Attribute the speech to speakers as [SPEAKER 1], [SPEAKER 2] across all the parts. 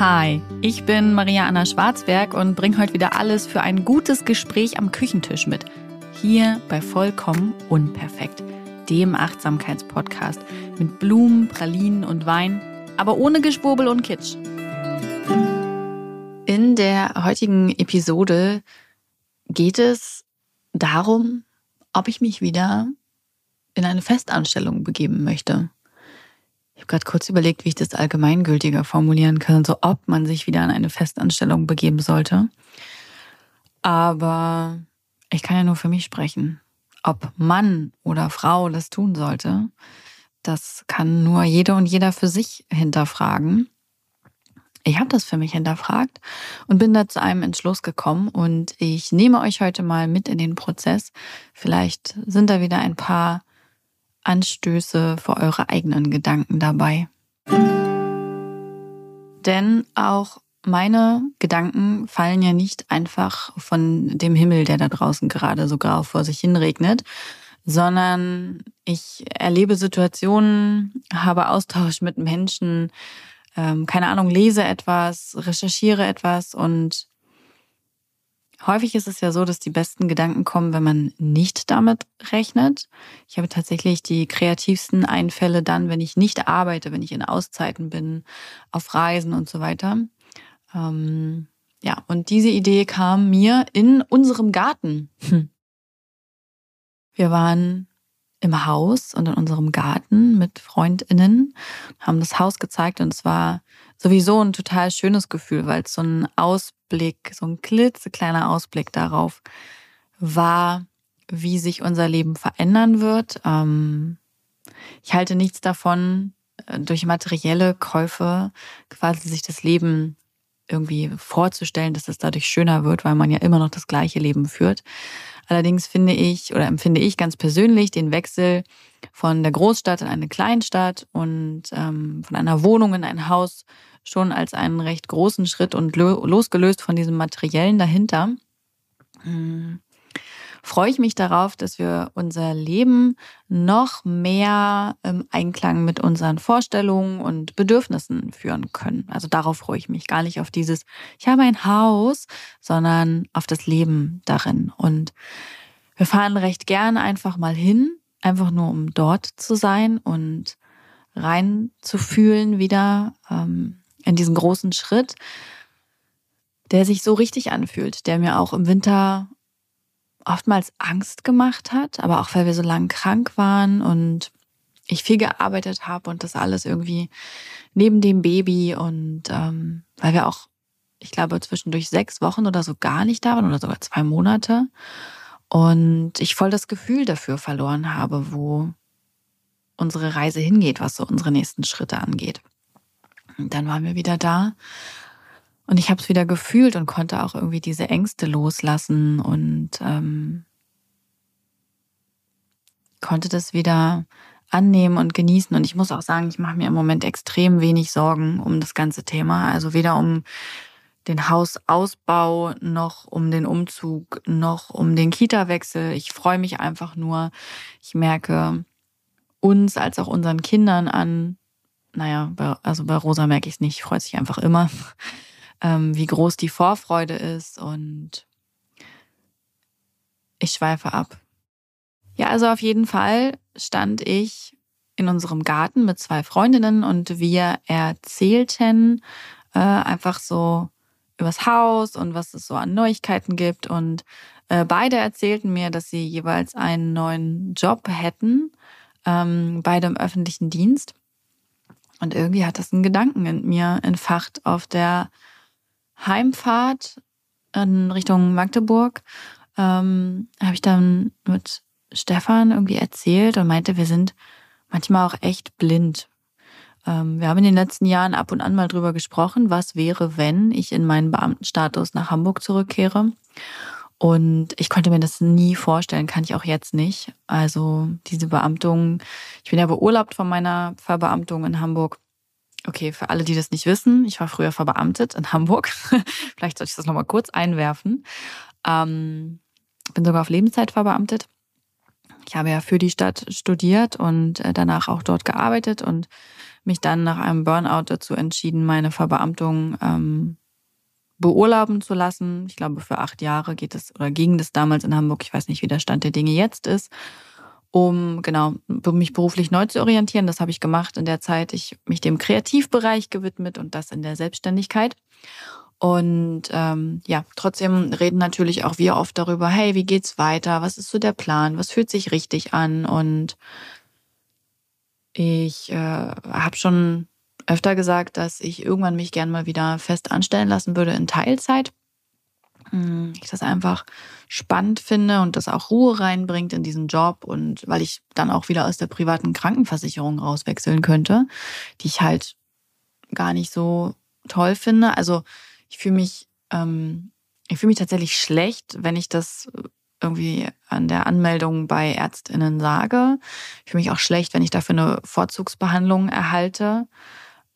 [SPEAKER 1] Hi, ich bin Maria Anna Schwarzberg und bringe heute wieder alles für ein gutes Gespräch am Küchentisch mit. Hier bei Vollkommen Unperfekt, dem Achtsamkeitspodcast mit Blumen, Pralinen und Wein, aber ohne Geschwurbel und Kitsch. In der heutigen Episode geht es darum, ob ich mich wieder in eine Festanstellung begeben möchte. Ich habe gerade kurz überlegt, wie ich das allgemeingültiger formulieren kann, so ob man sich wieder in eine Festanstellung begeben sollte. Aber ich kann ja nur für mich sprechen. Ob Mann oder Frau das tun sollte, das kann nur jede und jeder für sich hinterfragen. Ich habe das für mich hinterfragt und bin da zu einem Entschluss gekommen und ich nehme euch heute mal mit in den Prozess. Vielleicht sind da wieder ein paar Anstöße für eure eigenen Gedanken dabei. Denn auch meine Gedanken fallen ja nicht einfach von dem Himmel, der da draußen gerade so grau vor sich hin regnet, sondern ich erlebe Situationen, habe Austausch mit Menschen, ähm, keine Ahnung, lese etwas, recherchiere etwas und Häufig ist es ja so, dass die besten Gedanken kommen, wenn man nicht damit rechnet. Ich habe tatsächlich die kreativsten Einfälle dann, wenn ich nicht arbeite, wenn ich in Auszeiten bin, auf Reisen und so weiter. Ähm, ja, und diese Idee kam mir in unserem Garten. Hm. Wir waren im Haus und in unserem Garten mit Freundinnen, haben das Haus gezeigt und es war sowieso ein total schönes Gefühl, weil es so ein Ausblick, so ein klitzekleiner Ausblick darauf war, wie sich unser Leben verändern wird. Ähm, ich halte nichts davon, äh, durch materielle Käufe quasi sich das Leben irgendwie vorzustellen, dass es dadurch schöner wird, weil man ja immer noch das gleiche Leben führt. Allerdings finde ich oder empfinde ich ganz persönlich den Wechsel von der Großstadt in eine Kleinstadt und ähm, von einer Wohnung in ein Haus schon als einen recht großen Schritt und losgelöst von diesem Materiellen dahinter. Hm freue ich mich darauf, dass wir unser Leben noch mehr im Einklang mit unseren Vorstellungen und Bedürfnissen führen können. Also darauf freue ich mich gar nicht auf dieses, ich habe ein Haus, sondern auf das Leben darin. Und wir fahren recht gern einfach mal hin, einfach nur um dort zu sein und reinzufühlen wieder ähm, in diesen großen Schritt, der sich so richtig anfühlt, der mir auch im Winter oftmals Angst gemacht hat, aber auch weil wir so lange krank waren und ich viel gearbeitet habe und das alles irgendwie neben dem Baby und ähm, weil wir auch, ich glaube, zwischendurch sechs Wochen oder so gar nicht da waren oder sogar zwei Monate und ich voll das Gefühl dafür verloren habe, wo unsere Reise hingeht, was so unsere nächsten Schritte angeht. Und dann waren wir wieder da und ich habe es wieder gefühlt und konnte auch irgendwie diese Ängste loslassen und ähm, konnte das wieder annehmen und genießen. Und ich muss auch sagen, ich mache mir im Moment extrem wenig Sorgen um das ganze Thema. Also weder um den Hausausbau noch um den Umzug noch um den Kita-Wechsel. Ich freue mich einfach nur. Ich merke uns als auch unseren Kindern an. Naja, also bei Rosa merke ich es nicht. Freut sich einfach immer ähm, wie groß die Vorfreude ist und ich schweife ab. Ja, also auf jeden Fall stand ich in unserem Garten mit zwei Freundinnen und wir erzählten äh, einfach so übers Haus und was es so an Neuigkeiten gibt. Und äh, beide erzählten mir, dass sie jeweils einen neuen Job hätten, ähm, beide im öffentlichen Dienst. Und irgendwie hat das einen Gedanken in mir entfacht auf der Heimfahrt in Richtung Magdeburg ähm, habe ich dann mit Stefan irgendwie erzählt und meinte, wir sind manchmal auch echt blind. Ähm, wir haben in den letzten Jahren ab und an mal drüber gesprochen, was wäre, wenn ich in meinen Beamtenstatus nach Hamburg zurückkehre. Und ich konnte mir das nie vorstellen, kann ich auch jetzt nicht. Also diese Beamtung, ich bin ja beurlaubt von meiner Verbeamtung in Hamburg. Okay, für alle, die das nicht wissen, ich war früher verbeamtet in Hamburg. Vielleicht sollte ich das nochmal kurz einwerfen. Ähm, bin sogar auf Lebenszeit verbeamtet. ich habe ja für die Stadt studiert und äh, danach auch dort gearbeitet und mich dann nach einem Burnout dazu entschieden, meine Verbeamtung ähm, beurlauben zu lassen. Ich glaube, für acht Jahre geht es oder ging das damals in Hamburg. Ich weiß nicht, wie der Stand der Dinge jetzt ist, um genau mich beruflich neu zu orientieren. Das habe ich gemacht in der Zeit. Ich mich dem Kreativbereich gewidmet und das in der Selbstständigkeit. Und ähm, ja, trotzdem reden natürlich auch wir oft darüber, hey, wie geht's weiter? Was ist so der Plan? Was fühlt sich richtig an? Und ich äh, habe schon öfter gesagt, dass ich irgendwann mich gern mal wieder fest anstellen lassen würde in Teilzeit. Hm, ich das einfach spannend finde und das auch Ruhe reinbringt in diesen Job und weil ich dann auch wieder aus der privaten Krankenversicherung rauswechseln könnte, die ich halt gar nicht so toll finde. Also ich fühle mich, ähm, ich fühle mich tatsächlich schlecht, wenn ich das irgendwie an der Anmeldung bei ÄrztInnen sage. Ich fühle mich auch schlecht, wenn ich dafür eine Vorzugsbehandlung erhalte.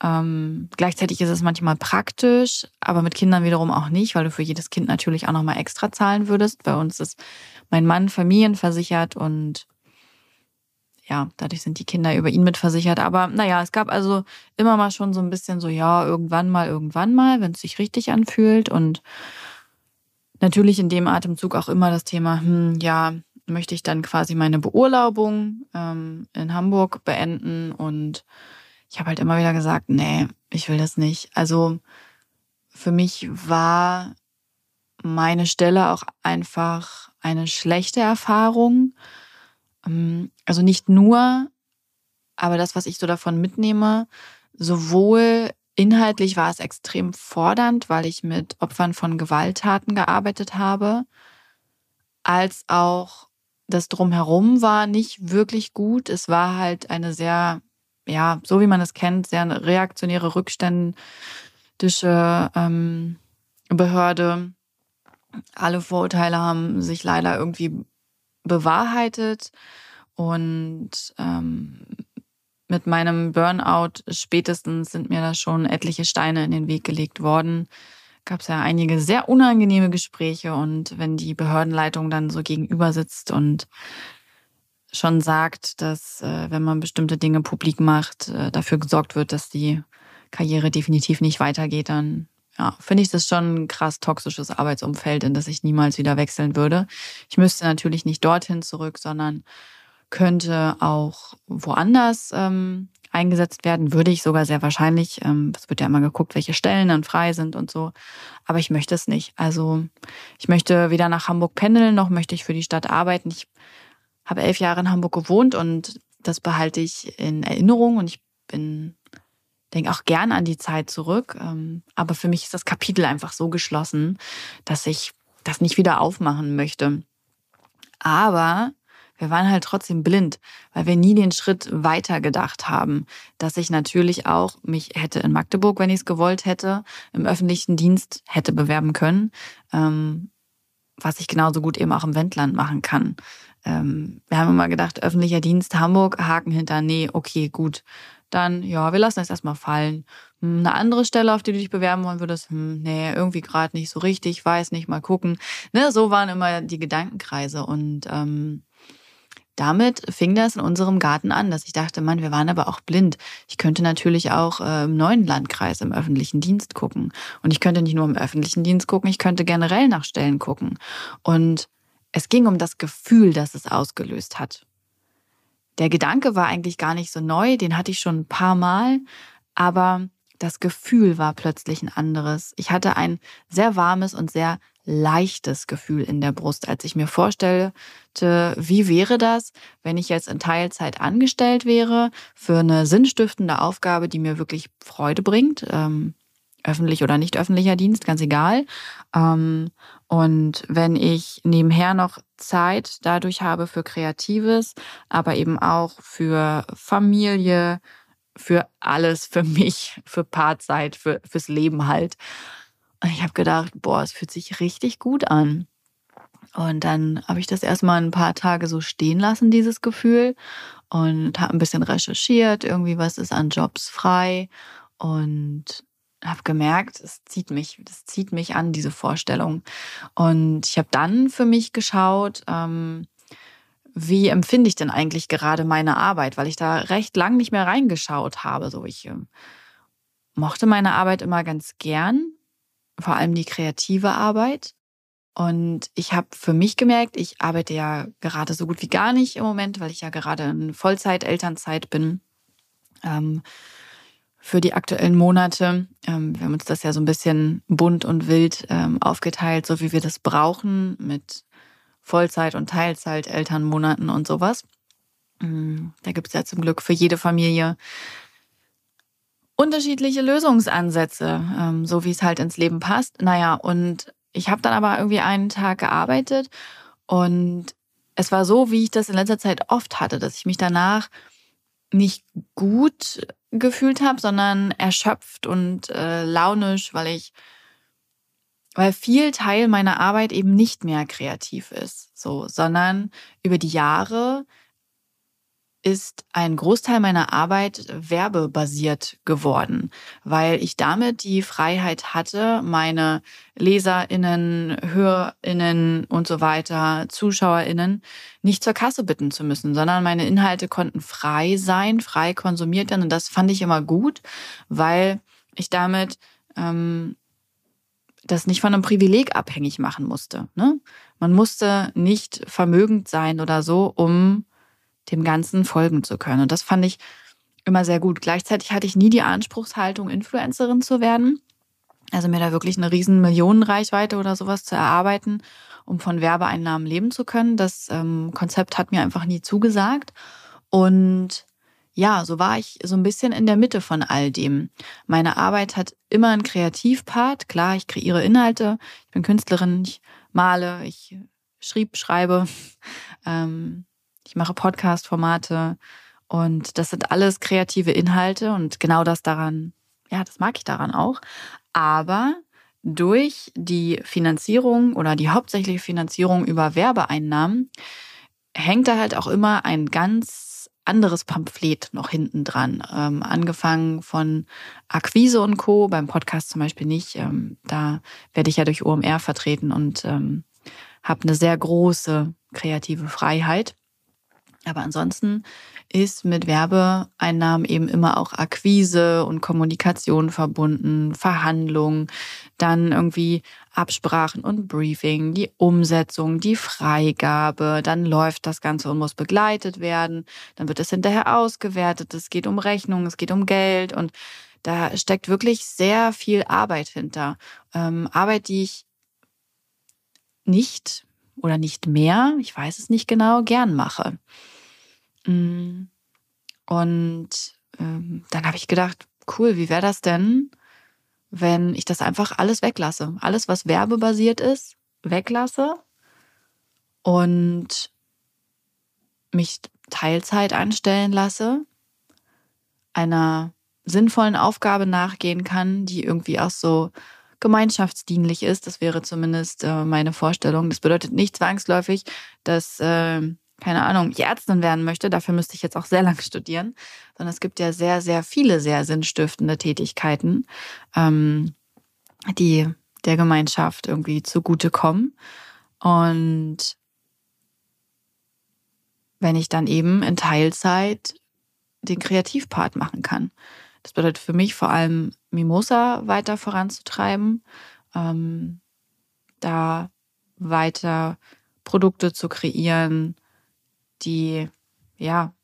[SPEAKER 1] Ähm, gleichzeitig ist es manchmal praktisch, aber mit Kindern wiederum auch nicht, weil du für jedes Kind natürlich auch nochmal extra zahlen würdest. Bei uns ist mein Mann familienversichert und ja, dadurch sind die Kinder über ihn mitversichert. Aber naja, es gab also immer mal schon so ein bisschen so, ja, irgendwann mal, irgendwann mal, wenn es sich richtig anfühlt. Und natürlich in dem Atemzug auch immer das Thema, hm, ja, möchte ich dann quasi meine Beurlaubung ähm, in Hamburg beenden und ich habe halt immer wieder gesagt, nee, ich will das nicht. Also für mich war meine Stelle auch einfach eine schlechte Erfahrung. Ähm, also nicht nur, aber das, was ich so davon mitnehme, sowohl inhaltlich war es extrem fordernd, weil ich mit Opfern von Gewalttaten gearbeitet habe, als auch das drumherum war nicht wirklich gut. Es war halt eine sehr ja, so wie man es kennt, sehr reaktionäre, rückständische ähm, Behörde. Alle Vorurteile haben sich leider irgendwie bewahrheitet und ähm, mit meinem Burnout spätestens sind mir da schon etliche Steine in den Weg gelegt worden. Gab es ja einige sehr unangenehme Gespräche und wenn die Behördenleitung dann so gegenüber sitzt und schon sagt, dass äh, wenn man bestimmte Dinge publik macht, äh, dafür gesorgt wird, dass die Karriere definitiv nicht weitergeht, dann ja, finde ich das schon ein krass toxisches Arbeitsumfeld, in das ich niemals wieder wechseln würde. Ich müsste natürlich nicht dorthin zurück, sondern könnte auch woanders ähm, eingesetzt werden, würde ich sogar sehr wahrscheinlich. Ähm, es wird ja immer geguckt, welche Stellen dann frei sind und so. Aber ich möchte es nicht. Also ich möchte weder nach Hamburg pendeln, noch möchte ich für die Stadt arbeiten. Ich habe elf Jahre in Hamburg gewohnt und das behalte ich in Erinnerung und ich bin denke auch gern an die Zeit zurück. Ähm, aber für mich ist das Kapitel einfach so geschlossen, dass ich das nicht wieder aufmachen möchte. Aber wir waren halt trotzdem blind, weil wir nie den Schritt weiter gedacht haben, dass ich natürlich auch mich hätte in Magdeburg, wenn ich es gewollt hätte, im öffentlichen Dienst hätte bewerben können, ähm, was ich genauso gut eben auch im Wendland machen kann ähm, wir haben immer gedacht, öffentlicher Dienst Hamburg, Haken hinter, nee, okay, gut. Dann, ja, wir lassen es erstmal fallen. Hm, eine andere Stelle, auf die du dich bewerben wollen würdest, hm, nee, irgendwie gerade nicht so richtig, weiß nicht, mal gucken. Ne, so waren immer die Gedankenkreise. Und ähm, damit fing das in unserem Garten an, dass ich dachte, Mann, wir waren aber auch blind. Ich könnte natürlich auch äh, im neuen Landkreis im öffentlichen Dienst gucken. Und ich könnte nicht nur im öffentlichen Dienst gucken, ich könnte generell nach Stellen gucken. Und es ging um das Gefühl, das es ausgelöst hat. Der Gedanke war eigentlich gar nicht so neu, den hatte ich schon ein paar Mal, aber das Gefühl war plötzlich ein anderes. Ich hatte ein sehr warmes und sehr leichtes Gefühl in der Brust, als ich mir vorstellte, wie wäre das, wenn ich jetzt in Teilzeit angestellt wäre für eine sinnstiftende Aufgabe, die mir wirklich Freude bringt. Ähm, öffentlich oder nicht öffentlicher Dienst, ganz egal. Ähm, und wenn ich nebenher noch Zeit dadurch habe für Kreatives, aber eben auch für Familie, für alles, für mich, für Paarzeit, für, fürs Leben halt. Und ich habe gedacht, boah, es fühlt sich richtig gut an. Und dann habe ich das erstmal ein paar Tage so stehen lassen, dieses Gefühl, und habe ein bisschen recherchiert, irgendwie was ist an Jobs frei. Und habe gemerkt, es zieht mich, das zieht mich an, diese Vorstellung. Und ich habe dann für mich geschaut, ähm, wie empfinde ich denn eigentlich gerade meine Arbeit, weil ich da recht lang nicht mehr reingeschaut habe. So, ich äh, mochte meine Arbeit immer ganz gern, vor allem die kreative Arbeit. Und ich habe für mich gemerkt, ich arbeite ja gerade so gut wie gar nicht im Moment, weil ich ja gerade in Vollzeit-Elternzeit bin. Ähm, für die aktuellen Monate. Ähm, wir haben uns das ja so ein bisschen bunt und wild ähm, aufgeteilt, so wie wir das brauchen, mit Vollzeit- und Teilzeit, Elternmonaten und sowas. Mm, da gibt es ja zum Glück für jede Familie unterschiedliche Lösungsansätze, ähm, so wie es halt ins Leben passt. Naja, und ich habe dann aber irgendwie einen Tag gearbeitet und es war so, wie ich das in letzter Zeit oft hatte, dass ich mich danach nicht gut gefühlt habe, sondern erschöpft und äh, launisch, weil ich, weil viel Teil meiner Arbeit eben nicht mehr kreativ ist, so, sondern über die Jahre ist ein Großteil meiner Arbeit werbebasiert geworden, weil ich damit die Freiheit hatte, meine Leserinnen, Hörerinnen und so weiter, Zuschauerinnen nicht zur Kasse bitten zu müssen, sondern meine Inhalte konnten frei sein, frei konsumiert werden. Und das fand ich immer gut, weil ich damit ähm, das nicht von einem Privileg abhängig machen musste. Ne? Man musste nicht vermögend sein oder so, um dem Ganzen folgen zu können. Und das fand ich immer sehr gut. Gleichzeitig hatte ich nie die Anspruchshaltung, Influencerin zu werden. Also mir da wirklich eine riesen Millionenreichweite oder sowas zu erarbeiten, um von Werbeeinnahmen leben zu können. Das ähm, Konzept hat mir einfach nie zugesagt. Und ja, so war ich so ein bisschen in der Mitte von all dem. Meine Arbeit hat immer einen Kreativpart. Klar, ich kreiere Inhalte, ich bin Künstlerin, ich male, ich schrieb, schreibe. Ähm, ich mache Podcast-Formate und das sind alles kreative Inhalte und genau das daran, ja, das mag ich daran auch. Aber durch die Finanzierung oder die hauptsächliche Finanzierung über Werbeeinnahmen hängt da halt auch immer ein ganz anderes Pamphlet noch hinten dran. Ähm, angefangen von Akquise und Co., beim Podcast zum Beispiel nicht. Ähm, da werde ich ja durch OMR vertreten und ähm, habe eine sehr große kreative Freiheit. Aber ansonsten ist mit Werbeeinnahmen eben immer auch Akquise und Kommunikation verbunden, Verhandlungen, dann irgendwie Absprachen und Briefing, die Umsetzung, die Freigabe, dann läuft das Ganze und muss begleitet werden, dann wird es hinterher ausgewertet, es geht um Rechnungen, es geht um Geld und da steckt wirklich sehr viel Arbeit hinter. Ähm, Arbeit, die ich nicht oder nicht mehr, ich weiß es nicht genau, gern mache. Mm. Und ähm, dann habe ich gedacht, cool, wie wäre das denn, wenn ich das einfach alles weglasse? Alles, was werbebasiert ist, weglasse und mich Teilzeit anstellen lasse, einer sinnvollen Aufgabe nachgehen kann, die irgendwie auch so gemeinschaftsdienlich ist. Das wäre zumindest äh, meine Vorstellung. Das bedeutet nicht zwangsläufig, dass äh, keine Ahnung, ich Ärztin werden möchte, dafür müsste ich jetzt auch sehr lange studieren, sondern es gibt ja sehr, sehr viele sehr sinnstiftende Tätigkeiten, ähm, die der Gemeinschaft irgendwie zugutekommen. Und wenn ich dann eben in Teilzeit den Kreativpart machen kann. Das bedeutet für mich vor allem Mimosa weiter voranzutreiben, ähm, da weiter Produkte zu kreieren, die, ja,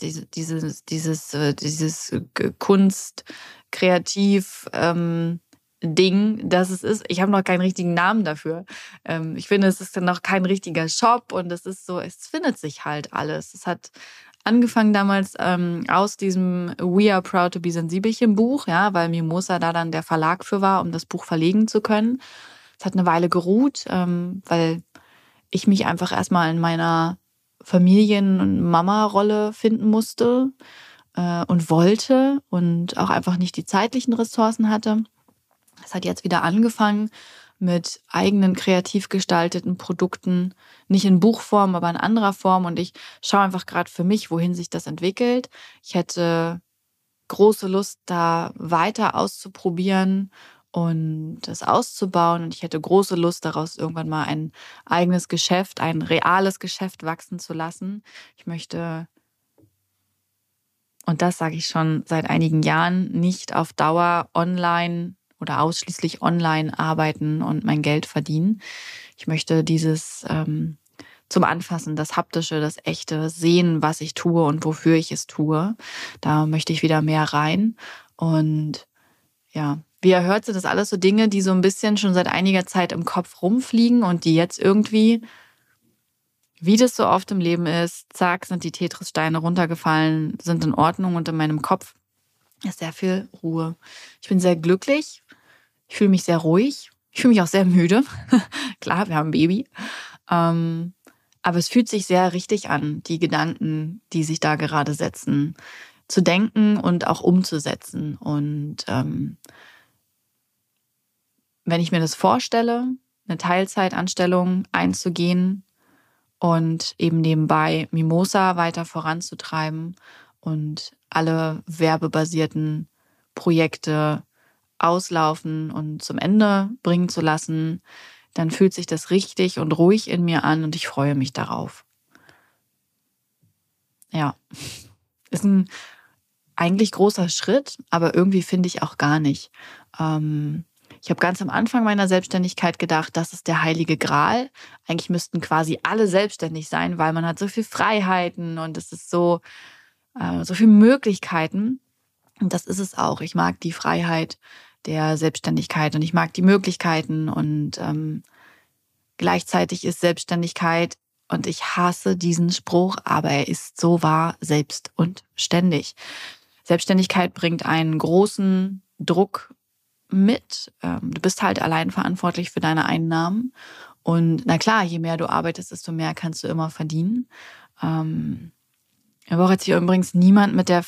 [SPEAKER 1] diese, dieses, dieses, äh, dieses Kunst, Kreativ, ähm, Ding, das es ist. Ich habe noch keinen richtigen Namen dafür. Ähm, ich finde, es ist noch kein richtiger Shop und es ist so, es findet sich halt alles. Es hat angefangen damals ähm, aus diesem We Are Proud to Be Sensibelchen Buch, ja, weil Mimosa da dann der Verlag für war, um das Buch verlegen zu können. Es hat eine Weile geruht, ähm, weil ich mich einfach erstmal in meiner Familien- und Mama-Rolle finden musste äh, und wollte und auch einfach nicht die zeitlichen Ressourcen hatte. Es hat jetzt wieder angefangen mit eigenen kreativ gestalteten Produkten, nicht in Buchform, aber in anderer Form. Und ich schaue einfach gerade für mich, wohin sich das entwickelt. Ich hätte große Lust, da weiter auszuprobieren und das auszubauen. Und ich hätte große Lust daraus, irgendwann mal ein eigenes Geschäft, ein reales Geschäft wachsen zu lassen. Ich möchte, und das sage ich schon seit einigen Jahren, nicht auf Dauer online oder ausschließlich online arbeiten und mein Geld verdienen. Ich möchte dieses ähm, zum Anfassen, das Haptische, das Echte, sehen, was ich tue und wofür ich es tue. Da möchte ich wieder mehr rein. Und ja, wie ihr hört, sind das alles so Dinge, die so ein bisschen schon seit einiger Zeit im Kopf rumfliegen und die jetzt irgendwie, wie das so oft im Leben ist, zack, sind die Tetris-Steine runtergefallen, sind in Ordnung und in meinem Kopf ist sehr viel Ruhe. Ich bin sehr glücklich. Ich fühle mich sehr ruhig. Ich fühle mich auch sehr müde. Klar, wir haben ein Baby. Ähm, aber es fühlt sich sehr richtig an, die Gedanken, die sich da gerade setzen, zu denken und auch umzusetzen. Und ähm, wenn ich mir das vorstelle, eine Teilzeitanstellung einzugehen und eben nebenbei Mimosa weiter voranzutreiben und alle werbebasierten Projekte auslaufen und zum Ende bringen zu lassen, dann fühlt sich das richtig und ruhig in mir an und ich freue mich darauf. Ja, ist ein eigentlich großer Schritt, aber irgendwie finde ich auch gar nicht. Ähm, ich habe ganz am Anfang meiner Selbstständigkeit gedacht, das ist der heilige Gral. Eigentlich müssten quasi alle selbstständig sein, weil man hat so viel Freiheiten und es ist so, äh, so viele Möglichkeiten. Und das ist es auch. Ich mag die Freiheit der Selbstständigkeit und ich mag die Möglichkeiten und ähm, gleichzeitig ist Selbstständigkeit und ich hasse diesen Spruch, aber er ist so wahr, selbst und ständig. Selbstständigkeit bringt einen großen Druck mit. Ähm, du bist halt allein verantwortlich für deine Einnahmen. Und na klar, je mehr du arbeitest, desto mehr kannst du immer verdienen. Ähm, aber jetzt hier übrigens niemand mit der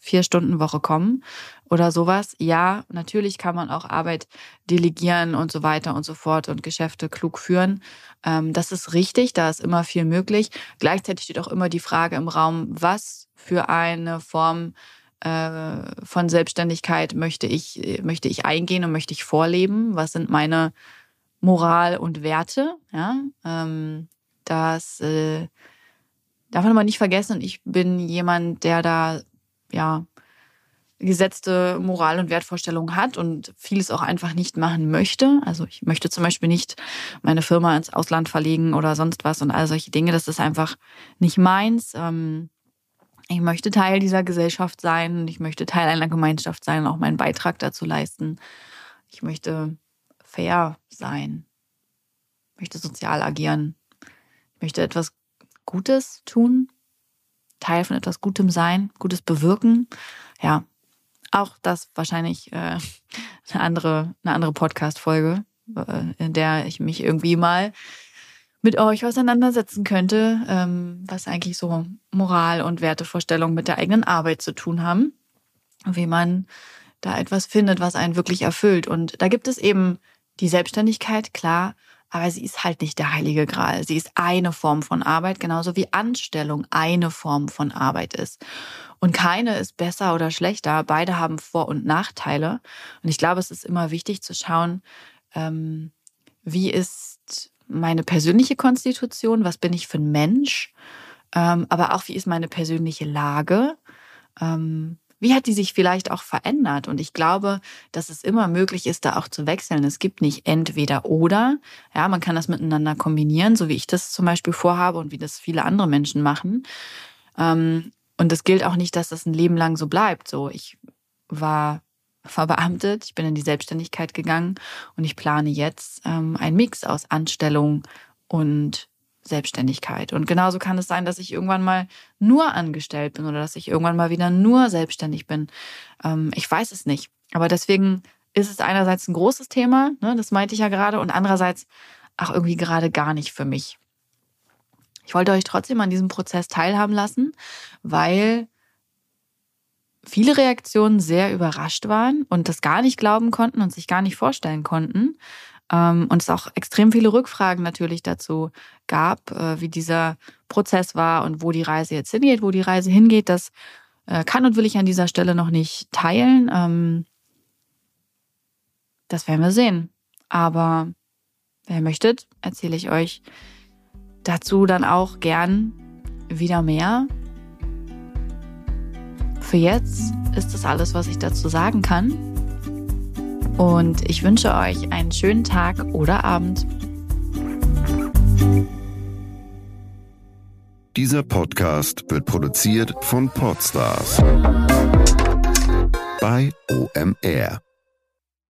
[SPEAKER 1] Vier-Stunden-Woche kommen oder sowas. Ja, natürlich kann man auch Arbeit delegieren und so weiter und so fort und Geschäfte klug führen. Ähm, das ist richtig, da ist immer viel möglich. Gleichzeitig steht auch immer die Frage im Raum, was für eine Form äh, von Selbstständigkeit möchte ich, möchte ich eingehen und möchte ich vorleben? Was sind meine Moral und Werte? Ja, ähm, das äh, darf man aber nicht vergessen. Ich bin jemand, der da ja gesetzte Moral- und Wertvorstellungen hat und vieles auch einfach nicht machen möchte. Also ich möchte zum Beispiel nicht meine Firma ins Ausland verlegen oder sonst was und all solche Dinge. Das ist einfach nicht meins. Ähm, ich möchte Teil dieser Gesellschaft sein, ich möchte Teil einer Gemeinschaft sein und auch meinen Beitrag dazu leisten. Ich möchte fair sein, ich möchte sozial agieren, ich möchte etwas Gutes tun, Teil von etwas Gutem sein, Gutes bewirken. Ja, auch das wahrscheinlich äh, eine andere, eine andere Podcast-Folge, äh, in der ich mich irgendwie mal mit euch auseinandersetzen könnte, ähm, was eigentlich so Moral und Wertevorstellungen mit der eigenen Arbeit zu tun haben. Wie man da etwas findet, was einen wirklich erfüllt. Und da gibt es eben die Selbstständigkeit, klar, aber sie ist halt nicht der heilige Gral. Sie ist eine Form von Arbeit, genauso wie Anstellung eine Form von Arbeit ist. Und keine ist besser oder schlechter. Beide haben Vor- und Nachteile. Und ich glaube, es ist immer wichtig zu schauen, ähm, wie ist meine persönliche Konstitution, was bin ich für ein Mensch, ähm, aber auch wie ist meine persönliche Lage, ähm, wie hat die sich vielleicht auch verändert? Und ich glaube, dass es immer möglich ist, da auch zu wechseln. Es gibt nicht entweder oder. Ja, man kann das miteinander kombinieren, so wie ich das zum Beispiel vorhabe und wie das viele andere Menschen machen. Ähm, und es gilt auch nicht, dass das ein Leben lang so bleibt. So, ich war verbeamtet, ich bin in die Selbstständigkeit gegangen und ich plane jetzt ähm, einen Mix aus Anstellung und Selbstständigkeit. Und genauso kann es sein, dass ich irgendwann mal nur angestellt bin oder dass ich irgendwann mal wieder nur selbstständig bin. Ähm, ich weiß es nicht. Aber deswegen ist es einerseits ein großes Thema, ne, das meinte ich ja gerade, und andererseits auch irgendwie gerade gar nicht für mich. Ich wollte euch trotzdem an diesem Prozess teilhaben lassen, weil viele Reaktionen sehr überrascht waren und das gar nicht glauben konnten und sich gar nicht vorstellen konnten. Ähm, und es auch extrem viele Rückfragen natürlich dazu gab, äh, wie dieser Prozess war und wo die Reise jetzt hingeht, wo die Reise hingeht. Das äh, kann und will ich an dieser Stelle noch nicht teilen. Ähm, das werden wir sehen. Aber wer möchtet, erzähle ich euch dazu dann auch gern wieder mehr. Für jetzt ist das alles, was ich dazu sagen kann. Und ich wünsche euch einen schönen Tag oder Abend.
[SPEAKER 2] Dieser Podcast wird produziert von Podstars bei OMR.